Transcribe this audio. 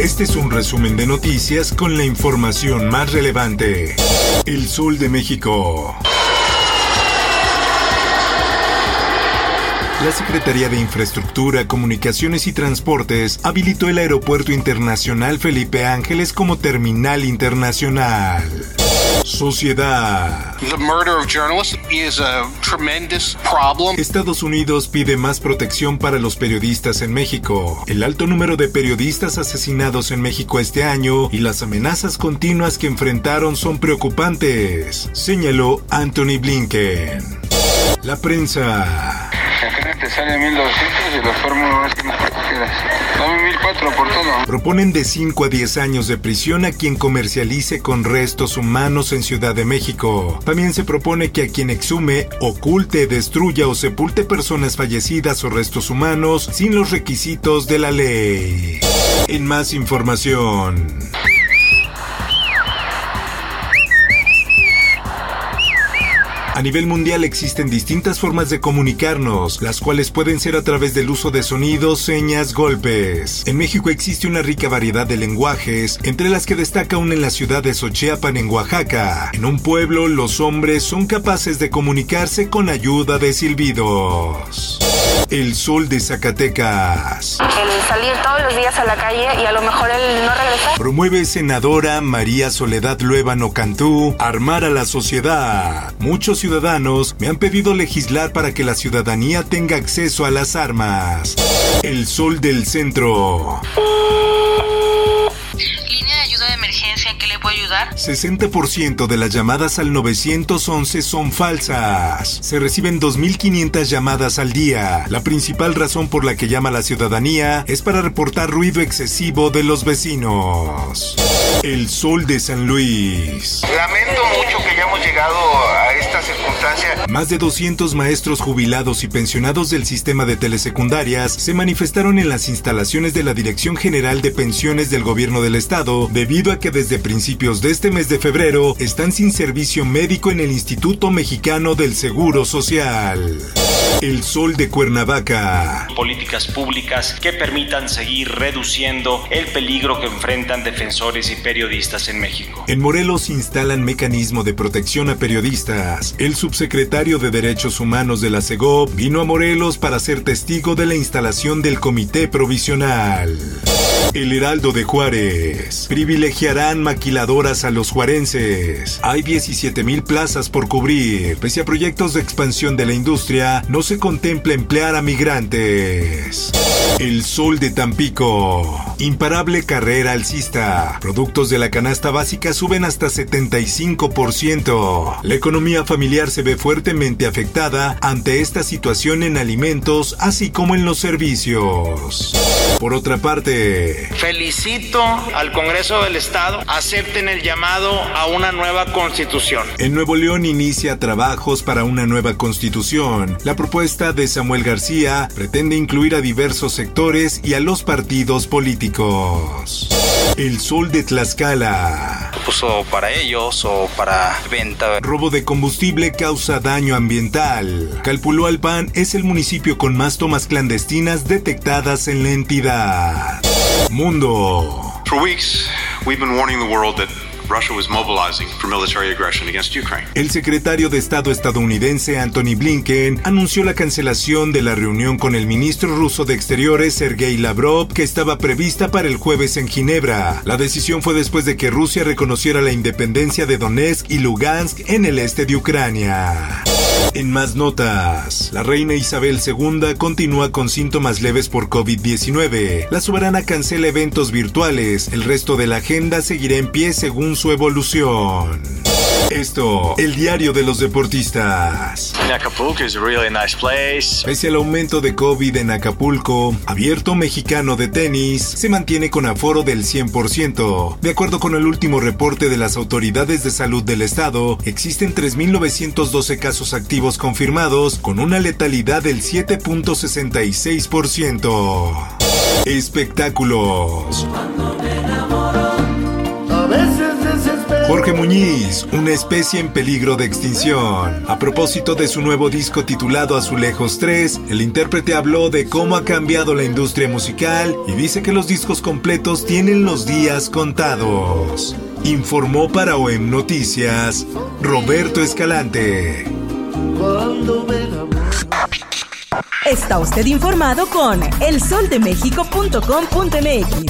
Este es un resumen de noticias con la información más relevante. El Sol de México. La Secretaría de Infraestructura, Comunicaciones y Transportes habilitó el Aeropuerto Internacional Felipe Ángeles como terminal internacional. Sociedad. The murder of journalists is a tremendous problem. Estados Unidos pide más protección para los periodistas en México. El alto número de periodistas asesinados en México este año y las amenazas continuas que enfrentaron son preocupantes, señaló Anthony Blinken. La prensa. Te sale 1200 y la fórmula es que me Dame 1004 por todo. Proponen de 5 a 10 años de prisión a quien comercialice con restos humanos en Ciudad de México. También se propone que a quien exhume, oculte, destruya o sepulte personas fallecidas o restos humanos sin los requisitos de la ley. En más información. A nivel mundial existen distintas formas de comunicarnos, las cuales pueden ser a través del uso de sonidos, señas, golpes. En México existe una rica variedad de lenguajes, entre las que destaca una en la ciudad de Xochiapan, en Oaxaca. En un pueblo, los hombres son capaces de comunicarse con ayuda de silbidos. El sol de Zacatecas. El salir todos los días a la calle y a lo mejor el no regresar. Promueve senadora María Soledad Luébano Cantú armar a la sociedad. Muchos ciudadanos me han pedido legislar para que la ciudadanía tenga acceso a las armas. El sol del centro. Ayudar? 60% de las llamadas al 911 son falsas. Se reciben 2.500 llamadas al día. La principal razón por la que llama la ciudadanía es para reportar ruido excesivo de los vecinos. El sol de San Luis. Lamento mucho que hayamos llegado. Más de 200 maestros jubilados y pensionados del sistema de telesecundarias se manifestaron en las instalaciones de la Dirección General de Pensiones del Gobierno del Estado debido a que desde principios de este mes de febrero están sin servicio médico en el Instituto Mexicano del Seguro Social. El sol de Cuernavaca. Políticas públicas que permitan seguir reduciendo el peligro que enfrentan defensores y periodistas en México. En Morelos instalan mecanismo de protección a periodistas. El subsecretario de Derechos Humanos de la CEGOP vino a Morelos para ser testigo de la instalación del Comité Provisional. El Heraldo de Juárez. Privilegiarán maquiladoras a los juarenses. Hay 17 mil plazas por cubrir. Pese a proyectos de expansión de la industria, no se contempla emplear a migrantes. El Sol de Tampico. Imparable carrera alcista. Productos de la canasta básica suben hasta 75%. La economía familiar se ve fuertemente afectada ante esta situación en alimentos, así como en los servicios. Por otra parte, felicito al Congreso del Estado, acepten el llamado a una nueva constitución. En Nuevo León inicia trabajos para una nueva constitución. La propuesta de Samuel García pretende incluir a diversos sectores y a los partidos políticos. El sol de Tlaxcala. Puso para ellos o para venta. Robo de combustible causa daño ambiental. Calpuló Alpan es el municipio con más tomas clandestinas detectadas en la entidad. Mundo. For weeks, we've been warning the world that Russia was mobilizing for military aggression against Ukraine. El secretario de Estado estadounidense Anthony Blinken anunció la cancelación de la reunión con el ministro ruso de Exteriores Sergei Lavrov que estaba prevista para el jueves en Ginebra. La decisión fue después de que Rusia reconociera la independencia de Donetsk y Lugansk en el este de Ucrania. En más notas, la reina Isabel II continúa con síntomas leves por COVID-19. La soberana cancela eventos virtuales. El resto de la agenda seguirá en pie según su evolución. Esto, el diario de los deportistas. Acapulco is a really nice place. Pese al aumento de COVID en Acapulco, Abierto Mexicano de Tenis se mantiene con aforo del 100%. De acuerdo con el último reporte de las autoridades de salud del estado, existen 3.912 casos activos confirmados con una letalidad del 7.66%. Espectáculos. Jorge Muñiz, una especie en peligro de extinción. A propósito de su nuevo disco titulado Azulejos 3, el intérprete habló de cómo ha cambiado la industria musical y dice que los discos completos tienen los días contados. Informó para OEM Noticias Roberto Escalante. Está usted informado con elsoldemexico.com.mx.